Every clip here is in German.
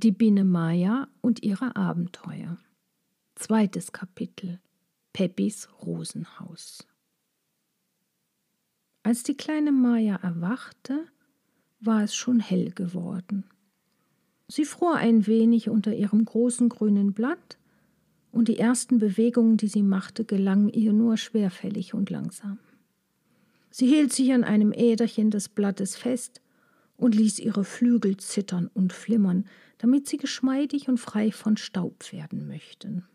Die Biene Maya und ihre Abenteuer. Zweites Kapitel. Peppis Rosenhaus. Als die kleine Maya erwachte, war es schon hell geworden. Sie fror ein wenig unter ihrem großen grünen Blatt, und die ersten Bewegungen, die sie machte, gelangen ihr nur schwerfällig und langsam. Sie hielt sich an einem Äderchen des Blattes fest und ließ ihre Flügel zittern und flimmern, damit sie geschmeidig und frei von Staub werden möchten.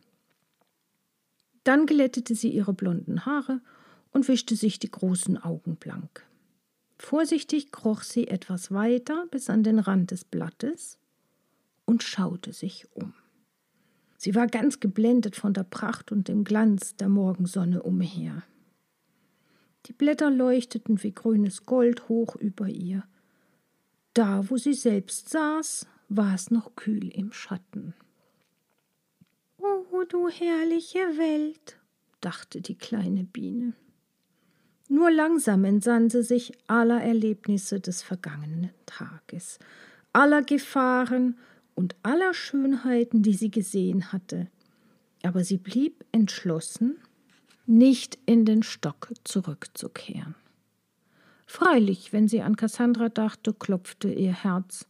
Dann glättete sie ihre blonden Haare und wischte sich die großen Augen blank. Vorsichtig kroch sie etwas weiter bis an den Rand des Blattes und schaute sich um. Sie war ganz geblendet von der Pracht und dem Glanz der Morgensonne umher. Die Blätter leuchteten wie grünes Gold hoch über ihr. Da, wo sie selbst saß, war es noch kühl im Schatten. Oh, du herrliche Welt, dachte die kleine Biene. Nur langsam entsann sie sich aller Erlebnisse des vergangenen Tages, aller Gefahren und aller Schönheiten, die sie gesehen hatte. Aber sie blieb entschlossen, nicht in den Stock zurückzukehren. Freilich, wenn sie an Cassandra dachte, klopfte ihr Herz.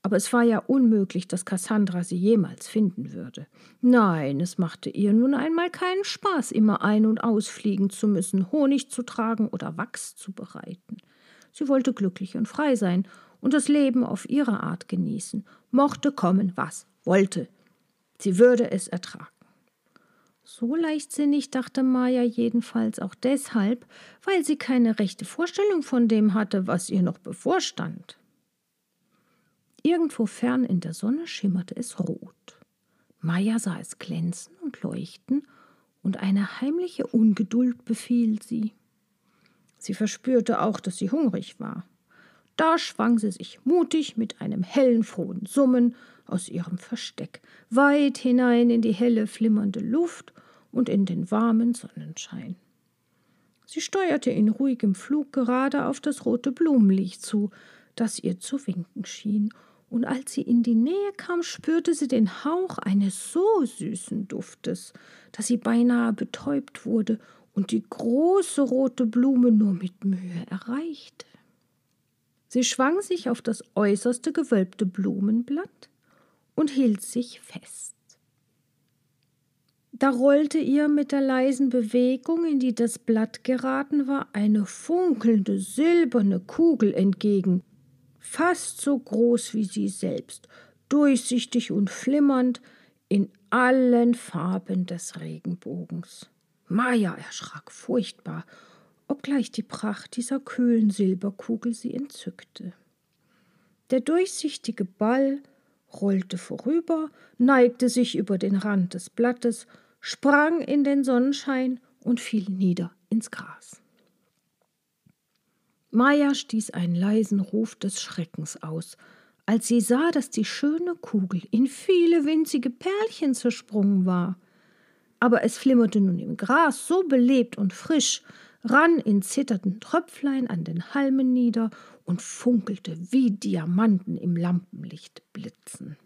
Aber es war ja unmöglich, dass Cassandra sie jemals finden würde. Nein, es machte ihr nun einmal keinen Spaß, immer ein- und ausfliegen zu müssen, Honig zu tragen oder Wachs zu bereiten. Sie wollte glücklich und frei sein und das Leben auf ihre Art genießen, mochte kommen, was wollte. Sie würde es ertragen. So leichtsinnig dachte Maya jedenfalls auch deshalb, weil sie keine rechte Vorstellung von dem hatte, was ihr noch bevorstand. Irgendwo fern in der Sonne schimmerte es rot. Maya sah es glänzen und leuchten, und eine heimliche Ungeduld befiel sie. Sie verspürte auch, dass sie hungrig war. Da schwang sie sich mutig mit einem hellen, frohen Summen aus ihrem Versteck, weit hinein in die helle, flimmernde Luft und in den warmen Sonnenschein. Sie steuerte in ruhigem Flug gerade auf das rote Blumenlicht zu, das ihr zu winken schien, und als sie in die Nähe kam, spürte sie den Hauch eines so süßen Duftes, dass sie beinahe betäubt wurde und die große rote Blume nur mit Mühe erreichte. Sie schwang sich auf das äußerste gewölbte Blumenblatt und hielt sich fest. Da rollte ihr mit der leisen Bewegung, in die das Blatt geraten war, eine funkelnde silberne Kugel entgegen, fast so groß wie sie selbst, durchsichtig und flimmernd in allen Farben des Regenbogens. Maja erschrak furchtbar, obgleich die Pracht dieser kühlen Silberkugel sie entzückte. Der durchsichtige Ball rollte vorüber, neigte sich über den Rand des Blattes, sprang in den Sonnenschein und fiel nieder ins Gras. Maja stieß einen leisen Ruf des Schreckens aus, als sie sah, dass die schöne Kugel in viele winzige Perlchen zersprungen war. Aber es flimmerte nun im Gras so belebt und frisch, rann in zitternden Tröpflein an den Halmen nieder und funkelte wie Diamanten im Lampenlicht blitzen.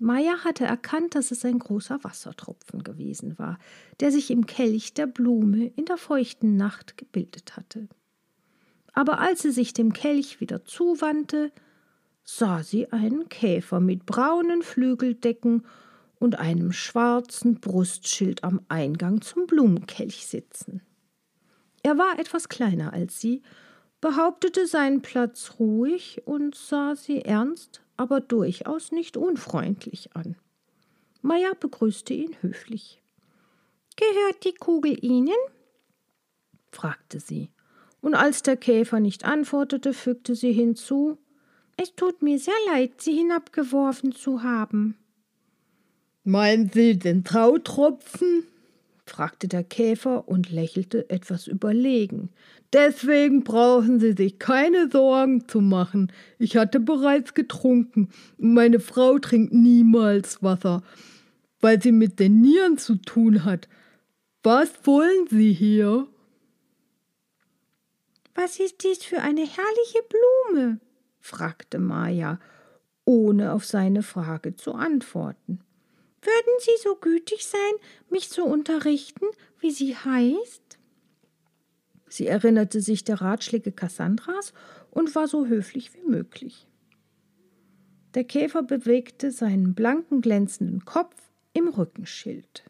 Meier hatte erkannt, dass es ein großer Wassertropfen gewesen war, der sich im Kelch der Blume in der feuchten Nacht gebildet hatte aber als sie sich dem Kelch wieder zuwandte, sah sie einen Käfer mit braunen Flügeldecken und einem schwarzen Brustschild am Eingang zum Blumenkelch sitzen. Er war etwas kleiner als sie, behauptete seinen Platz ruhig und sah sie ernst, aber durchaus nicht unfreundlich an. Meier begrüßte ihn höflich. Gehört die Kugel Ihnen? fragte sie und als der Käfer nicht antwortete, fügte sie hinzu Es tut mir sehr leid, Sie hinabgeworfen zu haben. Meinen Sie den Trautropfen? Fragte der Käfer und lächelte etwas überlegen. Deswegen brauchen Sie sich keine Sorgen zu machen. Ich hatte bereits getrunken und meine Frau trinkt niemals Wasser, weil sie mit den Nieren zu tun hat. Was wollen Sie hier? Was ist dies für eine herrliche Blume? fragte Maja ohne auf seine Frage zu antworten. Würden Sie so gütig sein, mich zu unterrichten, wie sie heißt? Sie erinnerte sich der Ratschläge Kassandras und war so höflich wie möglich. Der Käfer bewegte seinen blanken, glänzenden Kopf im Rückenschild.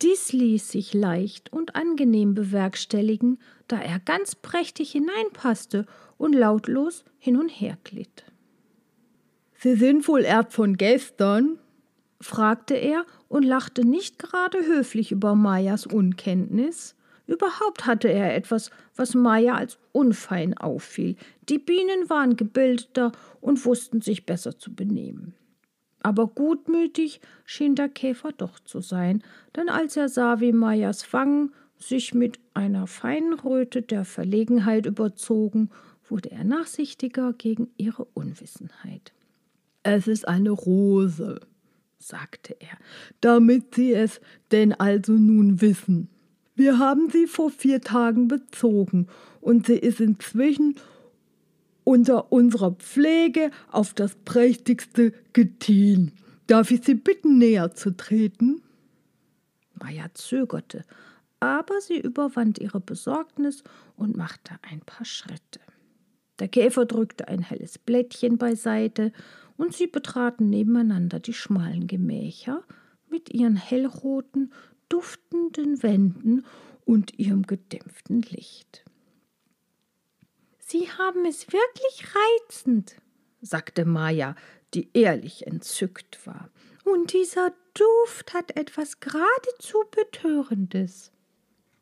Dies ließ sich leicht und angenehm bewerkstelligen, da er ganz prächtig hineinpasste und lautlos hin und her glitt. Sie sind wohl erst von gestern? Fragte er und lachte nicht gerade höflich über Mayas Unkenntnis. Überhaupt hatte er etwas, was Maya als unfein auffiel. Die Bienen waren gebildeter und wussten sich besser zu benehmen. Aber gutmütig schien der Käfer doch zu sein, denn als er sah, wie Mayas Wangen sich mit einer feinen Röte der Verlegenheit überzogen, wurde er nachsichtiger gegen ihre Unwissenheit. Es ist eine Rose, sagte er, damit Sie es denn also nun wissen. Wir haben sie vor vier Tagen bezogen und sie ist inzwischen unter unserer Pflege auf das prächtigste gediehen. Darf ich Sie bitten, näher zu treten? Maja zögerte, aber sie überwand ihre Besorgnis und machte ein paar Schritte. Der Käfer drückte ein helles Blättchen beiseite und sie betraten nebeneinander die schmalen Gemächer mit ihren hellroten, duftenden Wänden und ihrem gedämpften Licht. Sie haben es wirklich reizend, sagte Maja, die ehrlich entzückt war. Und dieser Duft hat etwas geradezu Betörendes.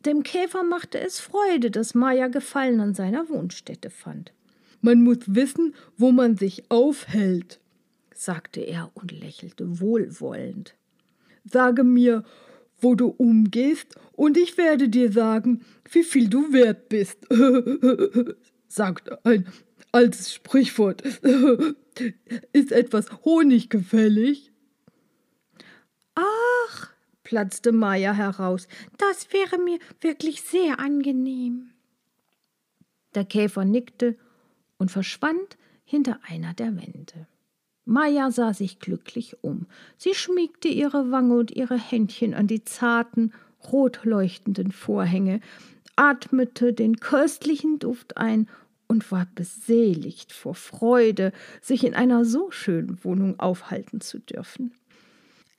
Dem Käfer machte es Freude, dass Maja Gefallen an seiner Wohnstätte fand. Man muss wissen, wo man sich aufhält, sagte er und lächelte wohlwollend. Sage mir, wo du umgehst, und ich werde dir sagen, wie viel du wert bist, sagt ein altes Sprichwort. Ist etwas honiggefällig? Ach, platzte Maya heraus, das wäre mir wirklich sehr angenehm. Der Käfer nickte und verschwand hinter einer der Wände. Maja sah sich glücklich um. Sie schmiegte ihre Wange und ihre Händchen an die zarten, rot leuchtenden Vorhänge, atmete den köstlichen Duft ein und war beseligt vor Freude, sich in einer so schönen Wohnung aufhalten zu dürfen.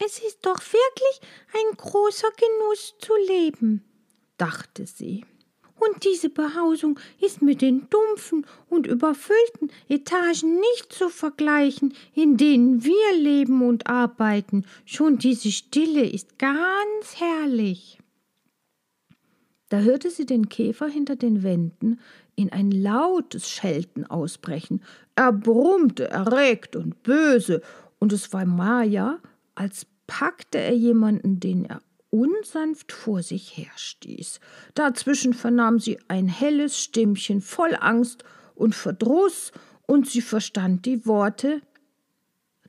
Es ist doch wirklich ein großer Genuss zu leben, dachte sie. Und diese Behausung ist mit den dumpfen und überfüllten Etagen nicht zu vergleichen, in denen wir leben und arbeiten. Schon diese Stille ist ganz herrlich. Da hörte sie den Käfer hinter den Wänden in ein lautes Schelten ausbrechen. Er brummte erregt und böse, und es war Maja, als packte er jemanden, den er unsanft vor sich herstieß. Dazwischen vernahm sie ein helles Stimmchen voll Angst und Verdruss, und sie verstand die Worte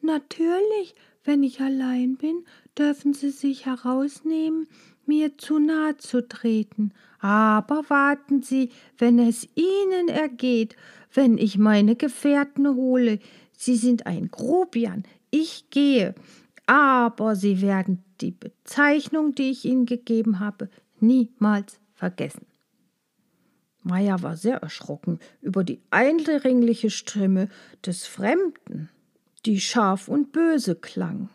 Natürlich, wenn ich allein bin, dürfen Sie sich herausnehmen, mir zu nahe zu treten. Aber warten Sie, wenn es Ihnen ergeht, wenn ich meine Gefährten hole. Sie sind ein Grobian. Ich gehe. Aber Sie werden die Bezeichnung, die ich Ihnen gegeben habe, niemals vergessen. Maya war sehr erschrocken über die eindringliche Stimme des Fremden, die scharf und böse klang.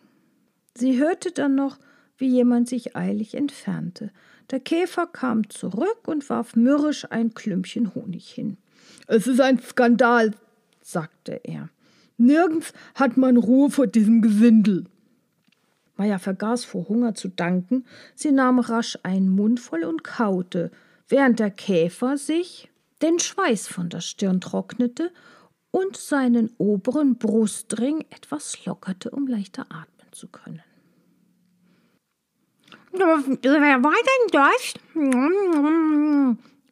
Sie hörte dann noch, wie jemand sich eilig entfernte. Der Käfer kam zurück und warf mürrisch ein Klümpchen Honig hin. Es ist ein Skandal, sagte er. Nirgends hat man Ruhe vor diesem Gesindel. Maya vergaß vor Hunger zu danken, sie nahm rasch einen Mund voll und kaute, während der Käfer sich den Schweiß von der Stirn trocknete und seinen oberen Brustring etwas lockerte, um leichter atmen zu können. Wer war denn das?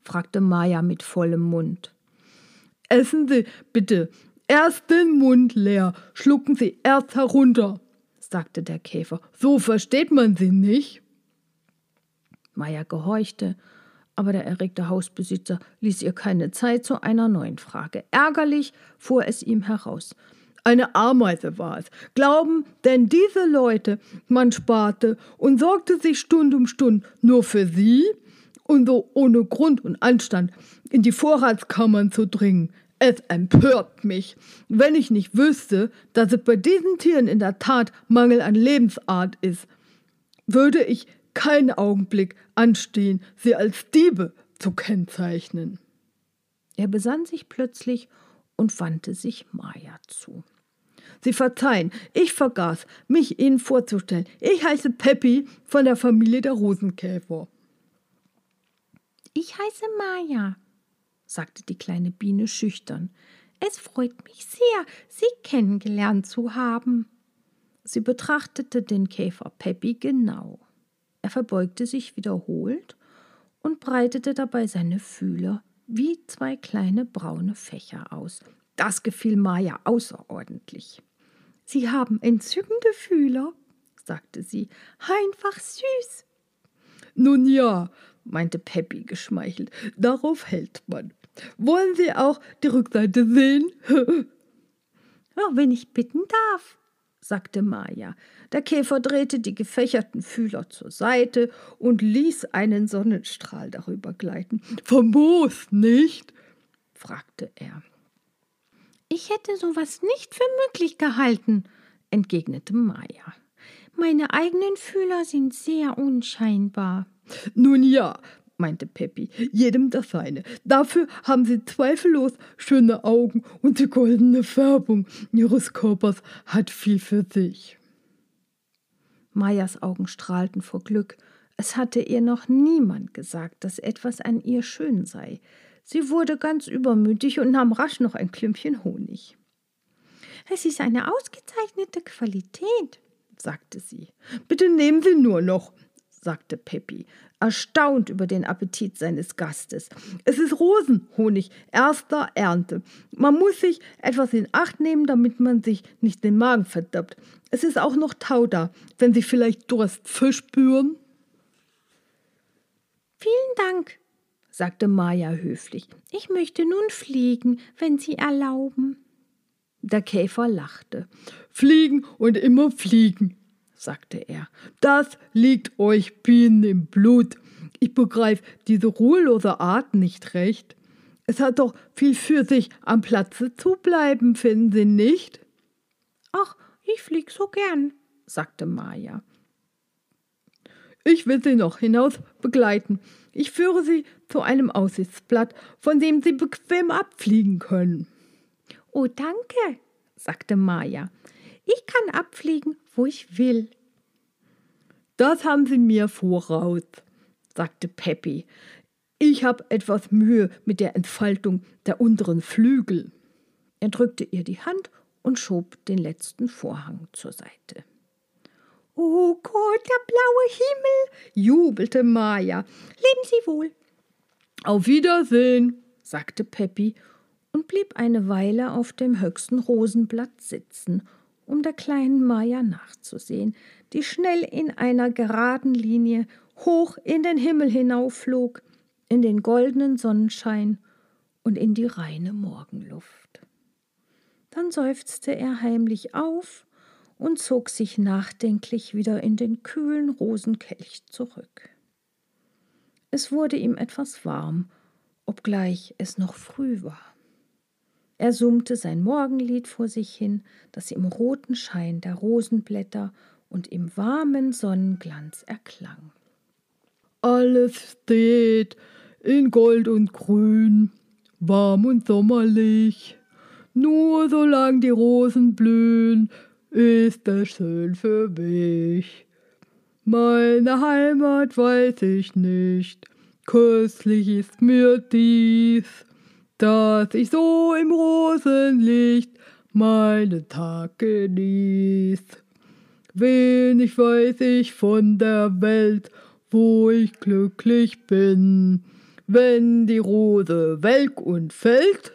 fragte Maya mit vollem Mund. Essen Sie bitte erst den Mund leer, schlucken Sie erst herunter, sagte der Käfer. So versteht man sie nicht. Meier gehorchte, aber der erregte Hausbesitzer ließ ihr keine Zeit zu einer neuen Frage. Ärgerlich fuhr es ihm heraus. Eine Ameise war es. Glauben denn diese Leute, man sparte und sorgte sich Stund um Stund nur für sie und so ohne Grund und Anstand in die Vorratskammern zu dringen? Es empört mich, wenn ich nicht wüsste, dass es bei diesen Tieren in der Tat Mangel an Lebensart ist, würde ich keinen Augenblick anstehen, sie als Diebe zu kennzeichnen. Er besann sich plötzlich und wandte sich Maya zu. Sie verzeihen, ich vergaß, mich Ihnen vorzustellen. Ich heiße Peppi von der Familie der Rosenkäfer. Ich heiße Maya, sagte die kleine Biene schüchtern. Es freut mich sehr, Sie kennengelernt zu haben. Sie betrachtete den Käfer Peppi genau. Er verbeugte sich wiederholt und breitete dabei seine Fühler wie zwei kleine braune Fächer aus. Das gefiel Maja außerordentlich. Sie haben entzückende Fühler, sagte sie, einfach süß. Nun ja, meinte Peppi geschmeichelt, darauf hält man. Wollen Sie auch die Rückseite sehen? ja, wenn ich bitten darf, sagte Maja. Der Käfer drehte die gefächerten Fühler zur Seite und ließ einen Sonnenstrahl darüber gleiten. Famos, nicht? fragte er. Ich hätte sowas nicht für möglich gehalten, entgegnete Maja. Meine eigenen Fühler sind sehr unscheinbar. Nun ja, meinte Peppi, jedem das seine. Dafür haben sie zweifellos schöne Augen und die goldene Färbung ihres Körpers hat viel für sich. Mayas Augen strahlten vor Glück. Es hatte ihr noch niemand gesagt, dass etwas an ihr schön sei. Sie wurde ganz übermütig und nahm rasch noch ein Klümpchen Honig. Es ist eine ausgezeichnete Qualität, sagte sie. Bitte nehmen Sie nur noch, sagte Peppi, erstaunt über den Appetit seines Gastes. Es ist Rosenhonig erster Ernte. Man muss sich etwas in Acht nehmen, damit man sich nicht den Magen verdirbt. Es ist auch noch Tau da, wenn Sie vielleicht Durst verspüren. Vielen Dank, sagte Maja höflich. Ich möchte nun fliegen, wenn Sie erlauben. Der Käfer lachte. Fliegen und immer fliegen, sagte er. Das liegt euch Bienen im Blut. Ich begreife diese ruhelose Art nicht recht. Es hat doch viel für sich, am Platze zu bleiben, finden Sie nicht? Ach, ich flieg so gern, sagte Maja. Ich will Sie noch hinaus begleiten. Ich führe Sie zu einem Aussichtsblatt, von dem Sie bequem abfliegen können. Oh, danke, sagte Maja. Ich kann abfliegen, wo ich will. Das haben Sie mir voraus, sagte Peppy. Ich habe etwas Mühe mit der Entfaltung der unteren Flügel. Er drückte ihr die Hand und schob den letzten Vorhang zur Seite. Oh Gott, der blaue Himmel, jubelte Maja. Leben Sie wohl. Auf Wiedersehen, sagte Peppy und blieb eine Weile auf dem höchsten Rosenblatt sitzen um der kleinen Maja nachzusehen, die schnell in einer geraden Linie hoch in den Himmel hinaufflog, in den goldenen Sonnenschein und in die reine Morgenluft. Dann seufzte er heimlich auf und zog sich nachdenklich wieder in den kühlen Rosenkelch zurück. Es wurde ihm etwas warm, obgleich es noch früh war. Er summte sein Morgenlied vor sich hin, das im roten Schein der Rosenblätter und im warmen Sonnenglanz erklang. Alles steht in Gold und Grün, warm und sommerlich. Nur solang die Rosen blühen, ist es schön für mich. Meine Heimat weiß ich nicht, köstlich ist mir dies dass ich so im Rosenlicht meinen Tag genieß. Wenig weiß ich von der Welt, wo ich glücklich bin. Wenn die Rose welk und fällt,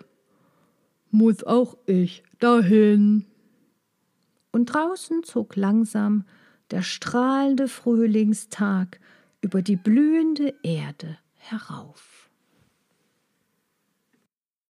muss auch ich dahin. Und draußen zog langsam der strahlende Frühlingstag über die blühende Erde herauf.